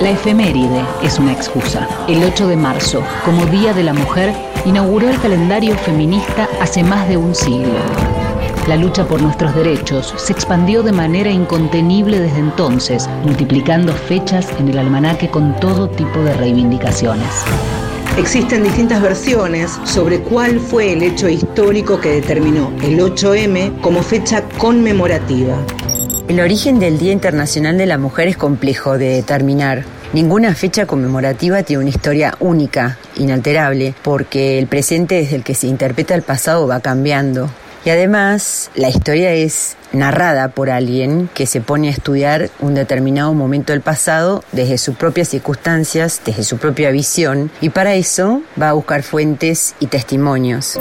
La efeméride es una excusa. El 8 de marzo, como Día de la Mujer, inauguró el calendario feminista hace más de un siglo. La lucha por nuestros derechos se expandió de manera incontenible desde entonces, multiplicando fechas en el almanaque con todo tipo de reivindicaciones. Existen distintas versiones sobre cuál fue el hecho histórico que determinó el 8M como fecha conmemorativa. El origen del Día Internacional de la Mujer es complejo de determinar. Ninguna fecha conmemorativa tiene una historia única, inalterable, porque el presente desde el que se interpreta el pasado va cambiando. Y además, la historia es narrada por alguien que se pone a estudiar un determinado momento del pasado desde sus propias circunstancias, desde su propia visión, y para eso va a buscar fuentes y testimonios.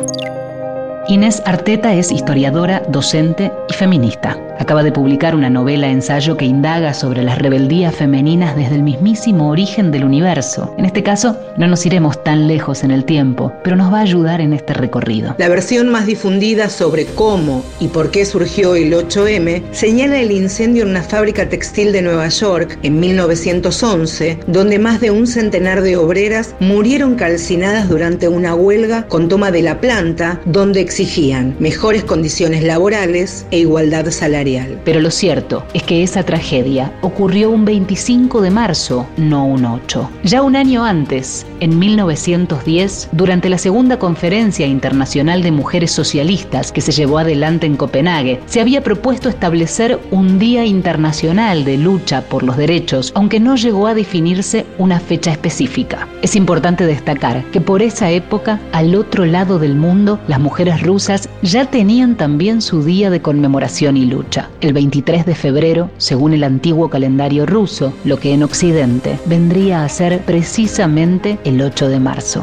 Inés Arteta es historiadora, docente y feminista. Acaba de publicar una novela ensayo que indaga sobre las rebeldías femeninas desde el mismísimo origen del universo. En este caso, no nos iremos tan lejos en el tiempo, pero nos va a ayudar en este recorrido. La versión más difundida sobre cómo y por qué surgió el 8M señala el incendio en una fábrica textil de Nueva York en 1911, donde más de un centenar de obreras murieron calcinadas durante una huelga con toma de la planta, donde exigían mejores condiciones laborales e igualdad salarial. Pero lo cierto es que esa tragedia ocurrió un 25 de marzo, no un 8. Ya un año antes, en 1910, durante la segunda conferencia internacional de mujeres socialistas que se llevó adelante en Copenhague, se había propuesto establecer un Día Internacional de Lucha por los Derechos, aunque no llegó a definirse una fecha específica. Es importante destacar que por esa época, al otro lado del mundo, las mujeres rusas ya tenían también su día de conmemoración y lucha el 23 de febrero, según el antiguo calendario ruso, lo que en Occidente vendría a ser precisamente el 8 de marzo.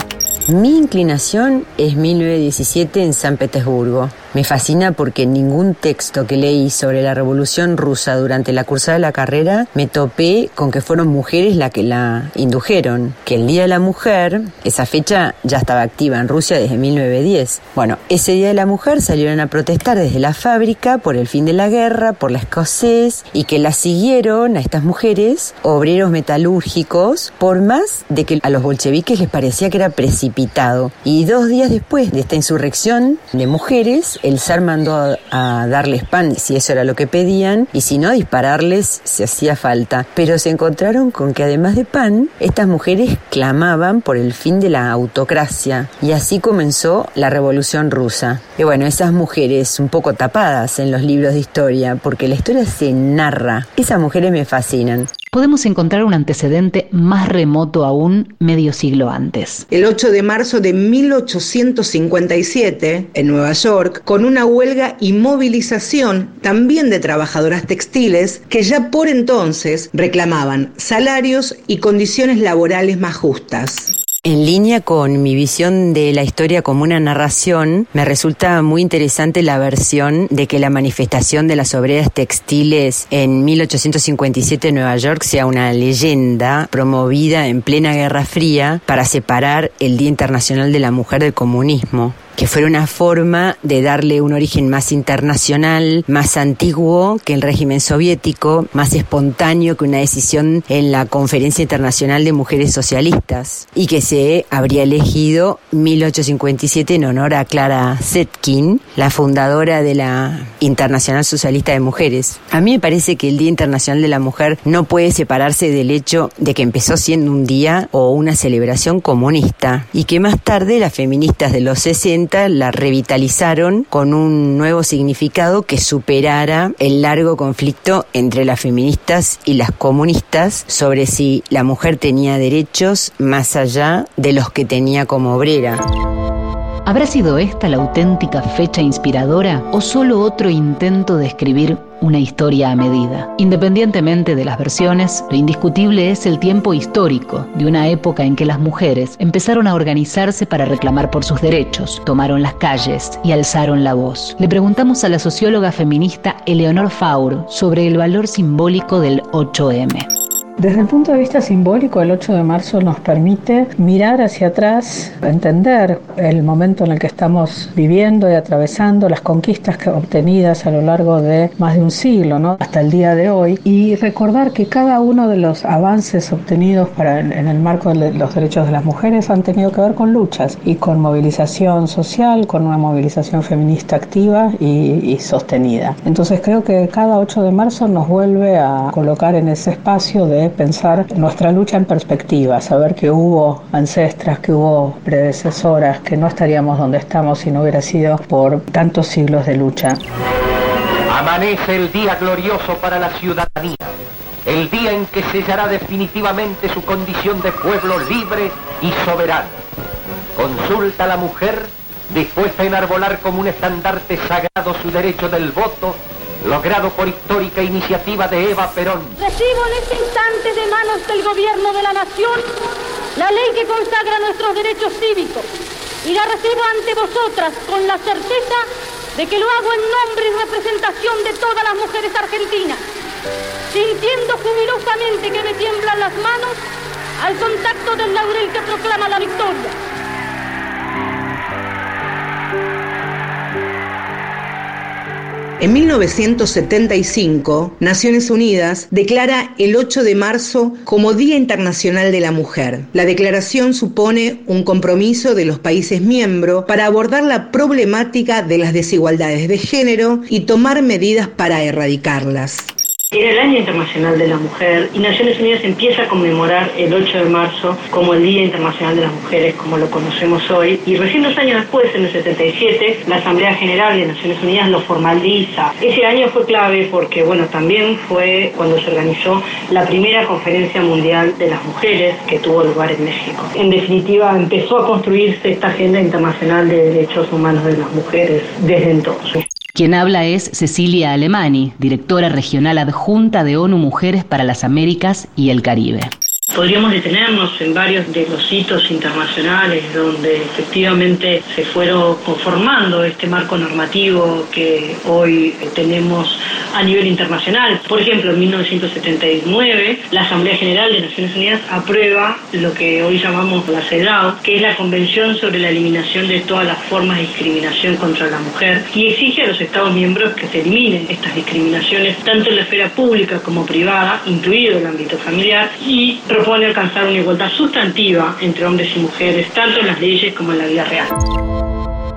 Mi inclinación es 1917 en San Petersburgo. Me fascina porque ningún texto que leí sobre la Revolución Rusa durante la cursada de la carrera me topé con que fueron mujeres las que la indujeron. Que el Día de la Mujer, esa fecha ya estaba activa en Rusia desde 1910. Bueno, ese Día de la Mujer salieron a protestar desde la fábrica por el fin de la guerra, por la escocés y que la siguieron a estas mujeres obreros metalúrgicos por más de que a los bolcheviques les parecía que era precipitado. Y dos días después de esta insurrección de mujeres, el zar mandó a, darles pan si eso era lo que pedían y si no, dispararles si hacía falta. Pero se encontraron con que además de pan, estas mujeres clamaban por el fin de la autocracia y así comenzó la revolución rusa. Y bueno, esas mujeres un poco tapadas en los libros de historia, porque la historia se narra. Esas mujeres me fascinan podemos encontrar un antecedente más remoto aún medio siglo antes. El 8 de marzo de 1857, en Nueva York, con una huelga y movilización también de trabajadoras textiles que ya por entonces reclamaban salarios y condiciones laborales más justas. En línea con mi visión de la historia como una narración, me resulta muy interesante la versión de que la manifestación de las obreras textiles en 1857 en Nueva York sea una leyenda promovida en plena Guerra Fría para separar el Día Internacional de la Mujer del comunismo que fuera una forma de darle un origen más internacional, más antiguo que el régimen soviético, más espontáneo que una decisión en la Conferencia Internacional de Mujeres Socialistas, y que se habría elegido 1857 en honor a Clara Zetkin, la fundadora de la Internacional Socialista de Mujeres. A mí me parece que el Día Internacional de la Mujer no puede separarse del hecho de que empezó siendo un día o una celebración comunista y que más tarde las feministas de los 60 la revitalizaron con un nuevo significado que superara el largo conflicto entre las feministas y las comunistas sobre si la mujer tenía derechos más allá de los que tenía como obrera. ¿Habrá sido esta la auténtica fecha inspiradora o solo otro intento de escribir una historia a medida? Independientemente de las versiones, lo indiscutible es el tiempo histórico de una época en que las mujeres empezaron a organizarse para reclamar por sus derechos, tomaron las calles y alzaron la voz. Le preguntamos a la socióloga feminista Eleonor Faur sobre el valor simbólico del 8M. Desde el punto de vista simbólico, el 8 de marzo nos permite mirar hacia atrás, entender el momento en el que estamos viviendo y atravesando, las conquistas que obtenidas a lo largo de más de un siglo, ¿no? hasta el día de hoy, y recordar que cada uno de los avances obtenidos para, en el marco de los derechos de las mujeres han tenido que ver con luchas y con movilización social, con una movilización feminista activa y, y sostenida. Entonces creo que cada 8 de marzo nos vuelve a colocar en ese espacio de pensar nuestra lucha en perspectiva, saber que hubo ancestras, que hubo predecesoras, que no estaríamos donde estamos si no hubiera sido por tantos siglos de lucha. Amanece el día glorioso para la ciudadanía, el día en que sellará definitivamente su condición de pueblo libre y soberano. Consulta a la mujer dispuesta a enarbolar como un estandarte sagrado su derecho del voto logrado por histórica iniciativa de Eva Perón. Recibo en este instante de manos del gobierno de la nación la ley que consagra nuestros derechos cívicos y la recibo ante vosotras con la certeza de que lo hago en nombre y representación de todas las mujeres argentinas, sintiendo jubilosamente que me tiemblan las manos al contacto del laurel que proclama la victoria. En 1975, Naciones Unidas declara el 8 de marzo como Día Internacional de la Mujer. La declaración supone un compromiso de los países miembros para abordar la problemática de las desigualdades de género y tomar medidas para erradicarlas. Era el Año Internacional de la Mujer y Naciones Unidas empieza a conmemorar el 8 de marzo como el Día Internacional de las Mujeres, como lo conocemos hoy. Y recién dos años después, en el 77, la Asamblea General de Naciones Unidas lo formaliza. Ese año fue clave porque, bueno, también fue cuando se organizó la primera Conferencia Mundial de las Mujeres que tuvo lugar en México. En definitiva, empezó a construirse esta agenda internacional de derechos humanos de las mujeres desde entonces. Quien habla es Cecilia Alemani, directora regional adjunta de ONU Mujeres para las Américas y el Caribe. Podríamos detenernos en varios de los hitos internacionales donde efectivamente se fueron conformando este marco normativo que hoy tenemos a nivel internacional. Por ejemplo, en 1979 la Asamblea General de Naciones Unidas aprueba lo que hoy llamamos la CEDAW, que es la Convención sobre la Eliminación de todas las formas de discriminación contra la mujer y exige a los Estados miembros que se eliminen estas discriminaciones tanto en la esfera pública como privada, incluido el ámbito familiar, y alcanzar una igualdad sustantiva entre hombres y mujeres, tanto en las leyes como en la vida real.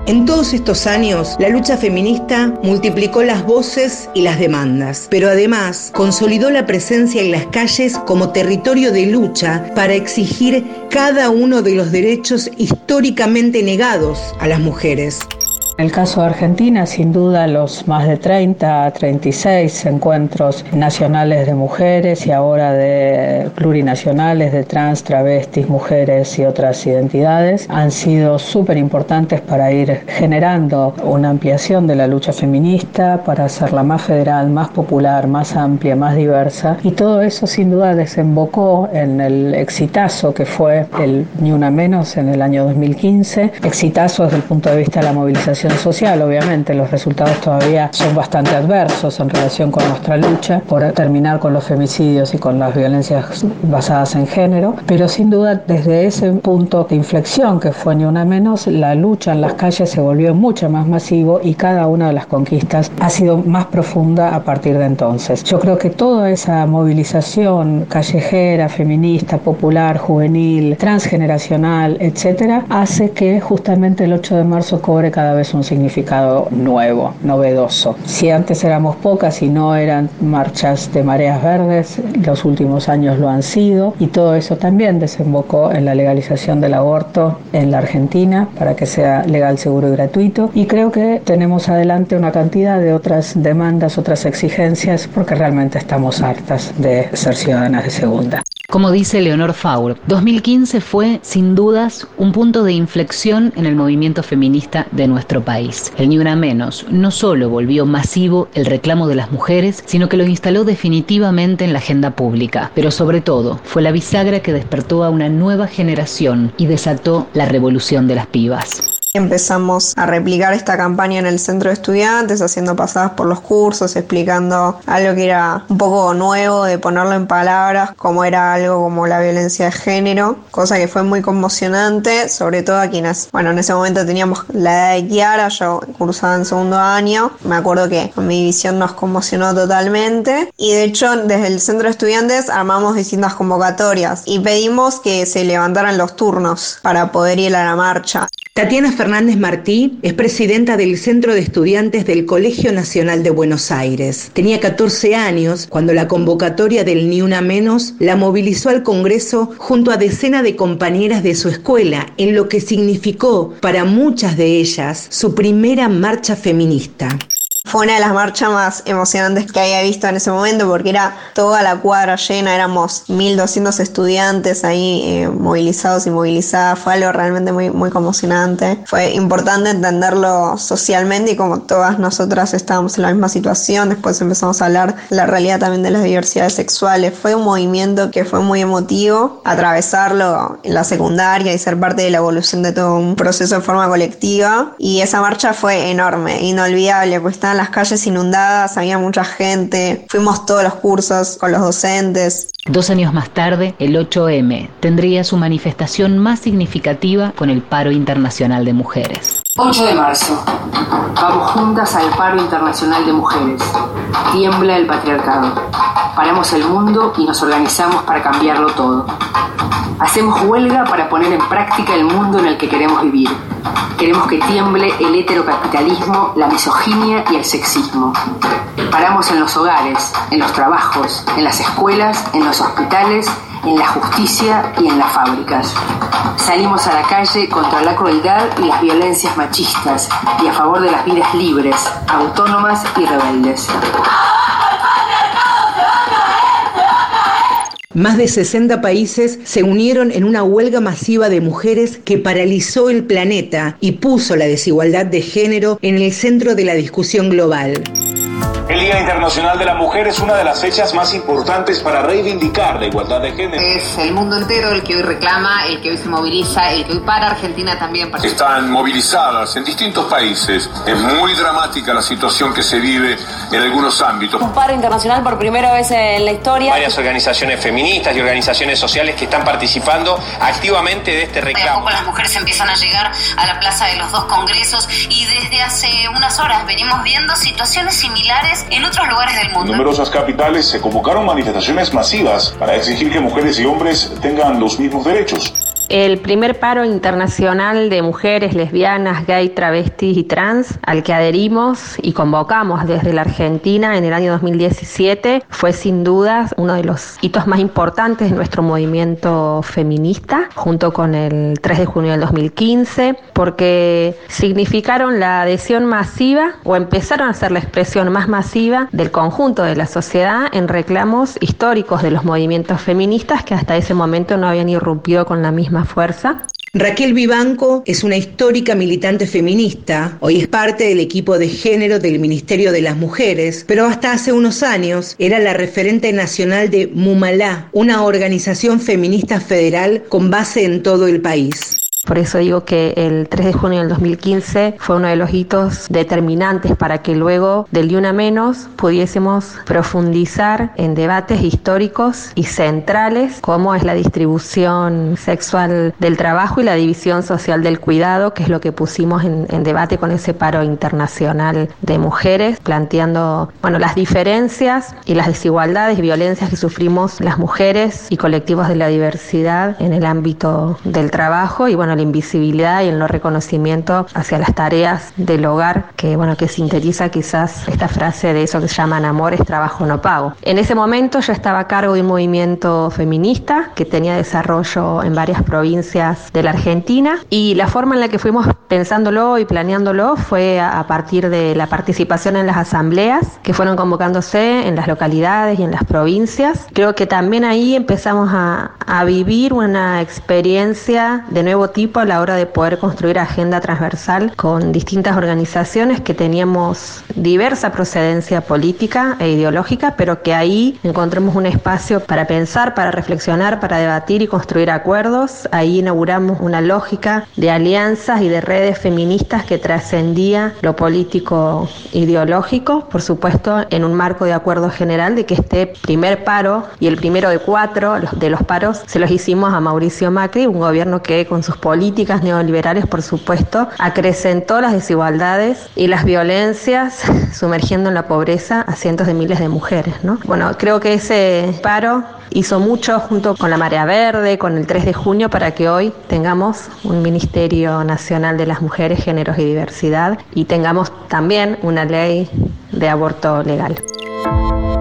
En todos estos años, la lucha feminista multiplicó las voces y las demandas, pero además consolidó la presencia en las calles como territorio de lucha para exigir cada uno de los derechos históricamente negados a las mujeres. En el caso de Argentina, sin duda, los más de 30, 36 encuentros nacionales de mujeres y ahora de plurinacionales de trans, travestis, mujeres y otras identidades han sido súper importantes para ir generando una ampliación de la lucha feminista, para hacerla más federal, más popular, más amplia, más diversa. Y todo eso sin duda desembocó en el exitazo que fue el Ni Menos en el año 2015. Exitazo desde el punto de vista de la movilización social, obviamente los resultados todavía son bastante adversos en relación con nuestra lucha por terminar con los femicidios y con las violencias basadas en género, pero sin duda desde ese punto de inflexión que fue ni una menos, la lucha en las calles se volvió mucho más masivo y cada una de las conquistas ha sido más profunda a partir de entonces. Yo creo que toda esa movilización callejera, feminista, popular, juvenil, transgeneracional, etcétera, hace que justamente el 8 de marzo cobre cada vez un significado nuevo, novedoso. Si antes éramos pocas y no eran marchas de mareas verdes, los últimos años lo han sido y todo eso también desembocó en la legalización del aborto en la Argentina para que sea legal, seguro y gratuito. Y creo que tenemos adelante una cantidad de otras demandas, otras exigencias, porque realmente estamos hartas de ser ciudadanas de segunda. Como dice Leonor Faur, 2015 fue, sin dudas, un punto de inflexión en el movimiento feminista de nuestro país. El Ni Una Menos no solo volvió masivo el reclamo de las mujeres, sino que lo instaló definitivamente en la agenda pública. Pero sobre todo, fue la bisagra que despertó a una nueva generación y desató la revolución de las pibas. Empezamos a replicar esta campaña en el centro de estudiantes, haciendo pasadas por los cursos, explicando algo que era un poco nuevo, de ponerlo en palabras, como era algo como la violencia de género, cosa que fue muy conmocionante, sobre todo a quienes, bueno, en ese momento teníamos la edad de Kiara, yo cursaba en segundo año, me acuerdo que mi visión nos conmocionó totalmente y de hecho desde el centro de estudiantes armamos distintas convocatorias y pedimos que se levantaran los turnos para poder ir a la marcha. Tatiana Fernández Martí es presidenta del Centro de Estudiantes del Colegio Nacional de Buenos Aires. Tenía 14 años cuando la convocatoria del Ni Una Menos la movilizó al Congreso junto a decenas de compañeras de su escuela, en lo que significó para muchas de ellas su primera marcha feminista. Fue una de las marchas más emocionantes que había visto en ese momento porque era toda la cuadra llena, éramos 1200 estudiantes ahí eh, movilizados y movilizadas. Fue algo realmente muy, muy conmocionante. Fue importante entenderlo socialmente y como todas nosotras estábamos en la misma situación, después empezamos a hablar la realidad también de las diversidades sexuales. Fue un movimiento que fue muy emotivo, atravesarlo en la secundaria y ser parte de la evolución de todo un proceso de forma colectiva. Y esa marcha fue enorme, inolvidable, pues estaban las calles inundadas, había mucha gente, fuimos todos los cursos con los docentes. Dos años más tarde, el 8M tendría su manifestación más significativa con el paro internacional de mujeres. 8 de marzo. Vamos juntas al paro internacional de mujeres. Tiembla el patriarcado. Paramos el mundo y nos organizamos para cambiarlo todo. Hacemos huelga para poner en práctica el mundo en el que queremos vivir. Queremos que tiemble el heterocapitalismo, la misoginia y el sexismo. Paramos en los hogares, en los trabajos, en las escuelas, en los hospitales, en la justicia y en las fábricas. Salimos a la calle contra la crueldad y las violencias machistas y a favor de las vidas libres, autónomas y rebeldes. Más de 60 países se unieron en una huelga masiva de mujeres que paralizó el planeta y puso la desigualdad de género en el centro de la discusión global. El Día Internacional de la Mujer es una de las fechas más importantes para reivindicar la igualdad de género. Es el mundo entero el que hoy reclama, el que hoy se moviliza, el que hoy para Argentina también. Para... Están movilizadas en distintos países. Es muy dramática la situación que se vive en algunos ámbitos. Un paro internacional por primera vez en la historia. Varias organizaciones feministas y organizaciones sociales que están participando activamente de este reclamo. De a poco las mujeres empiezan a llegar a la plaza de los dos congresos y desde hace unas horas venimos viendo situaciones similares en otros lugares del mundo. En numerosas capitales se convocaron manifestaciones masivas para exigir que mujeres y hombres tengan los mismos derechos. El primer paro internacional de mujeres lesbianas, gay, travestis y trans al que adherimos y convocamos desde la Argentina en el año 2017 fue sin duda uno de los hitos más importantes de nuestro movimiento feminista, junto con el 3 de junio del 2015, porque significaron la adhesión masiva o empezaron a ser la expresión más masiva del conjunto de la sociedad en reclamos históricos de los movimientos feministas que hasta ese momento no habían irrumpido con la misma Raquel Vivanco es una histórica militante feminista, hoy es parte del equipo de género del Ministerio de las Mujeres, pero hasta hace unos años era la referente nacional de Mumalá, una organización feminista federal con base en todo el país. Por eso digo que el 3 de junio del 2015 fue uno de los hitos determinantes para que luego del de una menos pudiésemos profundizar en debates históricos y centrales como es la distribución sexual del trabajo y la división social del cuidado, que es lo que pusimos en, en debate con ese paro internacional de mujeres, planteando bueno, las diferencias y las desigualdades y violencias que sufrimos las mujeres y colectivos de la diversidad en el ámbito del trabajo. Y bueno, la invisibilidad y el no reconocimiento hacia las tareas del hogar, que bueno, que sintetiza quizás esta frase de eso que llaman amores, trabajo no pago. En ese momento yo estaba a cargo de un movimiento feminista que tenía desarrollo en varias provincias de la Argentina y la forma en la que fuimos pensándolo y planeándolo fue a partir de la participación en las asambleas que fueron convocándose en las localidades y en las provincias. Creo que también ahí empezamos a, a vivir una experiencia de nuevo a la hora de poder construir agenda transversal con distintas organizaciones que teníamos diversa procedencia política e ideológica, pero que ahí encontramos un espacio para pensar, para reflexionar, para debatir y construir acuerdos. Ahí inauguramos una lógica de alianzas y de redes feministas que trascendía lo político ideológico, por supuesto, en un marco de acuerdo general de que este primer paro y el primero de cuatro de los paros se los hicimos a Mauricio Macri, un gobierno que con sus políticas neoliberales, por supuesto, acrecentó las desigualdades y las violencias, sumergiendo en la pobreza a cientos de miles de mujeres. ¿no? Bueno, creo que ese paro hizo mucho junto con la Marea Verde, con el 3 de junio, para que hoy tengamos un Ministerio Nacional de las Mujeres, Géneros y Diversidad y tengamos también una ley de aborto legal.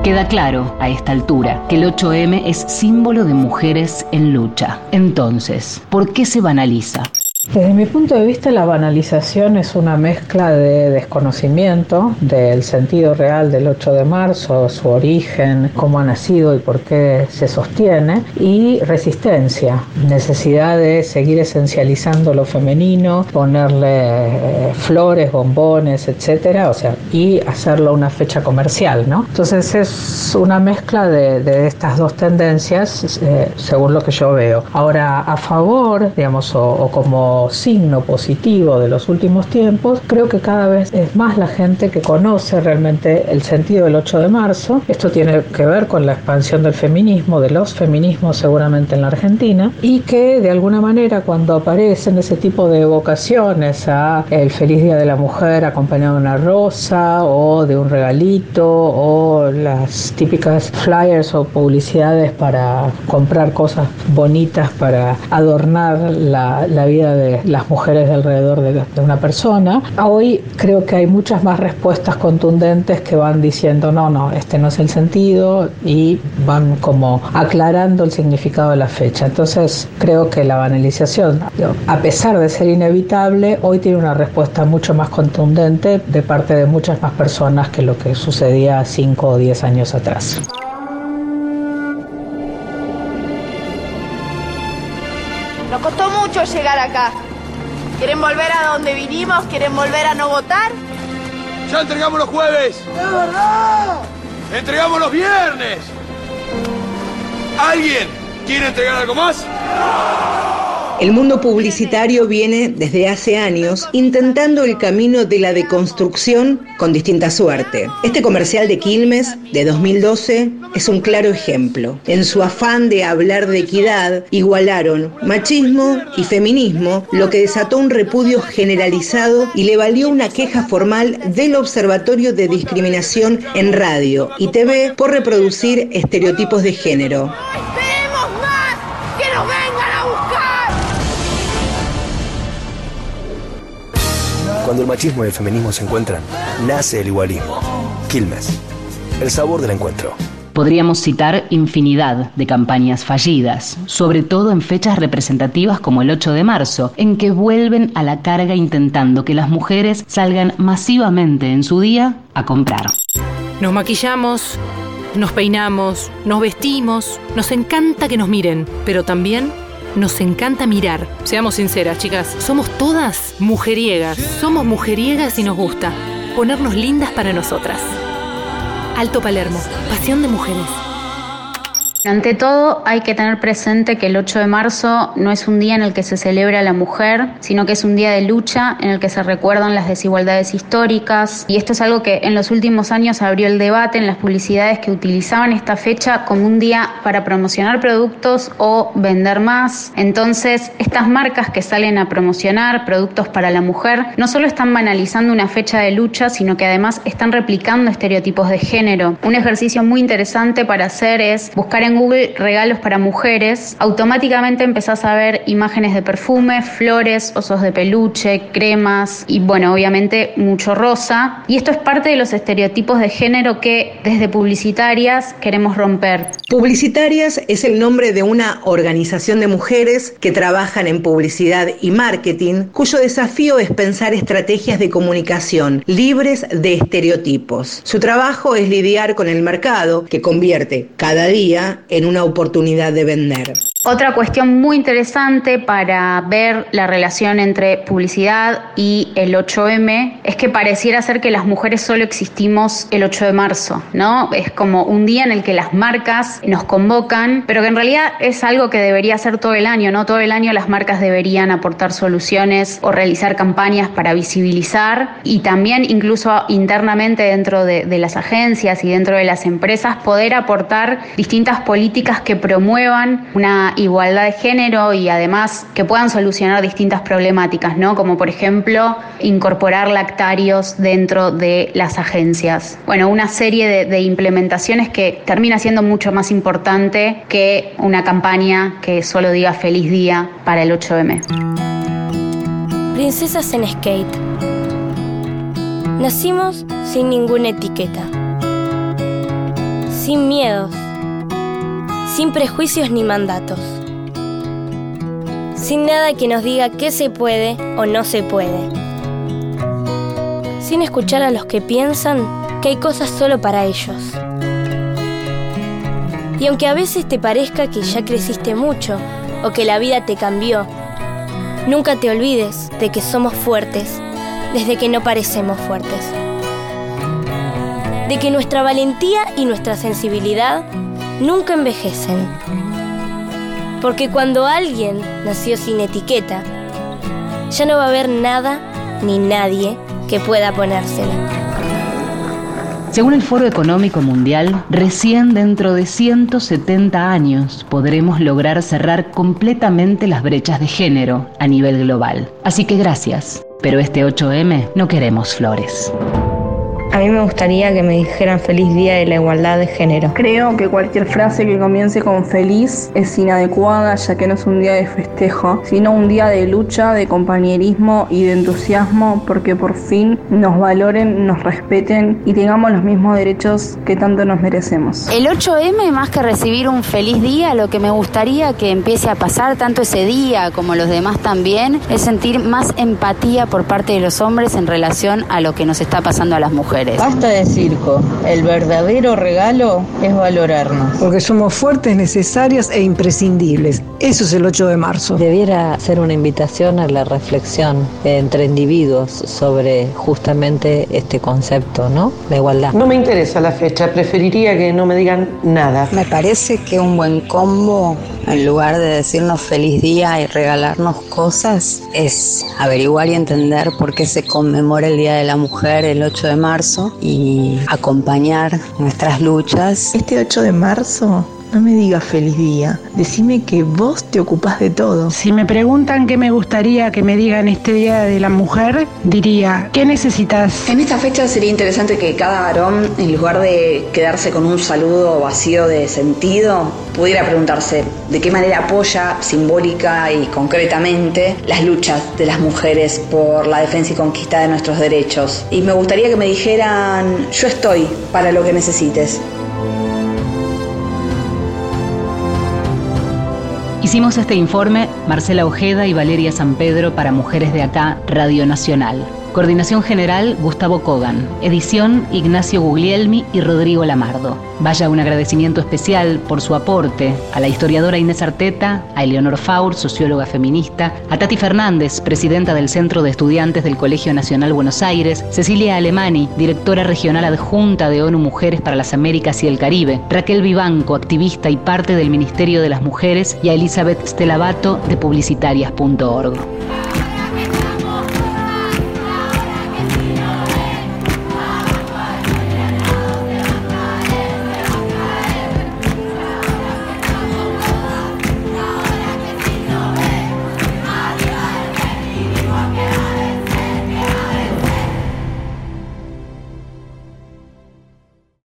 Queda claro a esta altura que el 8M es símbolo de mujeres en lucha. Entonces, ¿por qué se banaliza? Desde mi punto de vista, la banalización es una mezcla de desconocimiento del sentido real del 8 de marzo, su origen, cómo ha nacido y por qué se sostiene, y resistencia, necesidad de seguir esencializando lo femenino, ponerle eh, flores, bombones, etcétera, o sea, y hacerlo una fecha comercial, ¿no? Entonces es una mezcla de, estas dos tendencias, eh, según lo que yo veo. Ahora, a favor, digamos, o como signo positivo de los últimos tiempos, creo que cada vez es más la gente que conoce realmente el sentido del 8 de marzo. Esto tiene que ver con la expansión del feminismo, de los feminismos seguramente en la Argentina, y que de alguna manera cuando aparecen ese tipo de evocaciones a el feliz día de la mujer acompañado de una rosa o de un regalito o las típicas flyers o publicidades para comprar cosas bonitas para adornar la, la vida de las mujeres de alrededor de, una persona. Hoy creo que hay muchas más respuestas contundentes que van diciendo no, no, este no es el sentido y van como aclarando el significado de la fecha. Entonces creo que la banalización, a pesar de ser inevitable, hoy tiene una respuesta mucho más contundente de parte de muchas más personas que lo que sucedía 5 o 10 años atrás. Mucho llegar acá. ¿Quieren volver a donde vinimos? ¿Quieren volver a no votar? Ya entregamos los jueves. ¡Es verdad! Entregamos los viernes. ¿Alguien quiere entregar algo más? El mundo publicitario viene desde hace años intentando el camino de la deconstrucción con distinta suerte. Este comercial de Quilmes de 2012 es un claro ejemplo. En su afán de hablar de equidad, igualaron machismo y feminismo, lo que desató un repudio generalizado y le valió una queja formal del Observatorio de Discriminación en Radio y TV por reproducir estereotipos de género. Cuando el machismo y el feminismo se encuentran, nace el igualismo. Quilmes, el sabor del encuentro. Podríamos citar infinidad de campañas fallidas, sobre todo en fechas representativas como el 8 de marzo, en que vuelven a la carga intentando que las mujeres salgan masivamente en su día a comprar. Nos maquillamos, nos peinamos, nos vestimos, nos encanta que nos miren, pero también nos encanta mirar. Seamos sinceras, chicas, somos todas mujeriegas. Somos mujeriegas y nos gusta ponernos lindas para nosotras. Alto Palermo, pasión de mujeres. Ante todo, hay que tener presente que el 8 de marzo no es un día en el que se celebra a la mujer, sino que es un día de lucha en el que se recuerdan las desigualdades históricas. Y esto es algo que en los últimos años abrió el debate en las publicidades que utilizaban esta fecha como un día para promocionar productos o vender más. Entonces, estas marcas que salen a promocionar productos para la mujer no solo están banalizando una fecha de lucha, sino que además están replicando estereotipos de género. Un ejercicio muy interesante para hacer es buscar en Google regalos para mujeres, automáticamente empezás a ver imágenes de perfume, flores, osos de peluche, cremas y bueno, obviamente mucho rosa. Y esto es parte de los estereotipos de género que desde publicitarias queremos romper. Publicitarias es el nombre de una organización de mujeres que trabajan en publicidad y marketing, cuyo desafío es pensar estrategias de comunicación libres de estereotipos. Su trabajo es lidiar con el mercado que convierte cada día en una oportunidad de vender. Otra cuestión muy interesante para ver la relación entre publicidad y el 8M es que pareciera ser que las mujeres solo existimos el 8 de marzo, ¿no? Es como un día en el que las marcas nos convocan, pero que en realidad es algo que debería ser todo el año, ¿no? Todo el año las marcas deberían aportar soluciones o realizar campañas para visibilizar y también incluso internamente dentro de, de las agencias y dentro de las empresas poder aportar distintas políticas que promuevan una igualdad de género y además que puedan solucionar distintas problemáticas, ¿no? Como por ejemplo incorporar lactarios dentro de las agencias. Bueno, una serie de, de implementaciones que termina siendo mucho más importante que una campaña que solo diga feliz día para el 8M. Princesas en skate. Nacimos sin ninguna etiqueta, sin miedos, sin prejuicios ni mandatos, sin nada que nos diga qué se puede o no se puede, sin escuchar a los que piensan que hay cosas solo para ellos. Y aunque a veces te parezca que ya creciste mucho o que la vida te cambió, nunca te olvides de que somos fuertes desde que no parecemos fuertes. De que nuestra valentía y nuestra sensibilidad nunca envejecen. Porque cuando alguien nació sin etiqueta, ya no va a haber nada ni nadie que pueda ponérsela. Según el Foro Económico Mundial, recién dentro de 170 años podremos lograr cerrar completamente las brechas de género a nivel global. Así que gracias, pero este 8M no queremos flores. A mí me gustaría que me dijeran feliz día de la igualdad de género. Creo que cualquier frase que comience con feliz es inadecuada ya que no es un día de festejo, sino un día de lucha, de compañerismo y de entusiasmo porque por fin nos valoren, nos respeten y tengamos los mismos derechos que tanto nos merecemos. El 8M, más que recibir un feliz día, lo que me gustaría que empiece a pasar tanto ese día como los demás también, es sentir más empatía por parte de los hombres en relación a lo que nos está pasando a las mujeres. Basta de circo. El verdadero regalo es valorarnos. Porque somos fuertes, necesarias e imprescindibles. Eso es el 8 de marzo. Debiera ser una invitación a la reflexión entre individuos sobre justamente este concepto, ¿no? La igualdad. No me interesa la fecha, preferiría que no me digan nada. Me parece que un buen combo, en lugar de decirnos feliz día y regalarnos cosas, es averiguar y entender por qué se conmemora el Día de la Mujer el 8 de marzo y acompañar nuestras luchas. Este 8 de marzo no me digas feliz día, decime que vos te ocupás de todo. Si me preguntan qué me gustaría que me digan este Día de la Mujer, diría, ¿qué necesitas? En esta fecha sería interesante que cada varón, en lugar de quedarse con un saludo vacío de sentido, pudiera preguntarse de qué manera apoya simbólica y concretamente las luchas de las mujeres por la defensa y conquista de nuestros derechos. Y me gustaría que me dijeran, yo estoy para lo que necesites. Hicimos este informe Marcela Ojeda y Valeria San Pedro para Mujeres de Acá, Radio Nacional. Coordinación General Gustavo Kogan. Edición Ignacio Guglielmi y Rodrigo Lamardo. Vaya un agradecimiento especial por su aporte a la historiadora Inés Arteta, a Eleonor Faur, socióloga feminista, a Tati Fernández, presidenta del Centro de Estudiantes del Colegio Nacional Buenos Aires, Cecilia Alemani, directora regional adjunta de ONU Mujeres para las Américas y el Caribe, Raquel Vivanco, activista y parte del Ministerio de las Mujeres, y a Elizabeth Stelabato de publicitarias.org.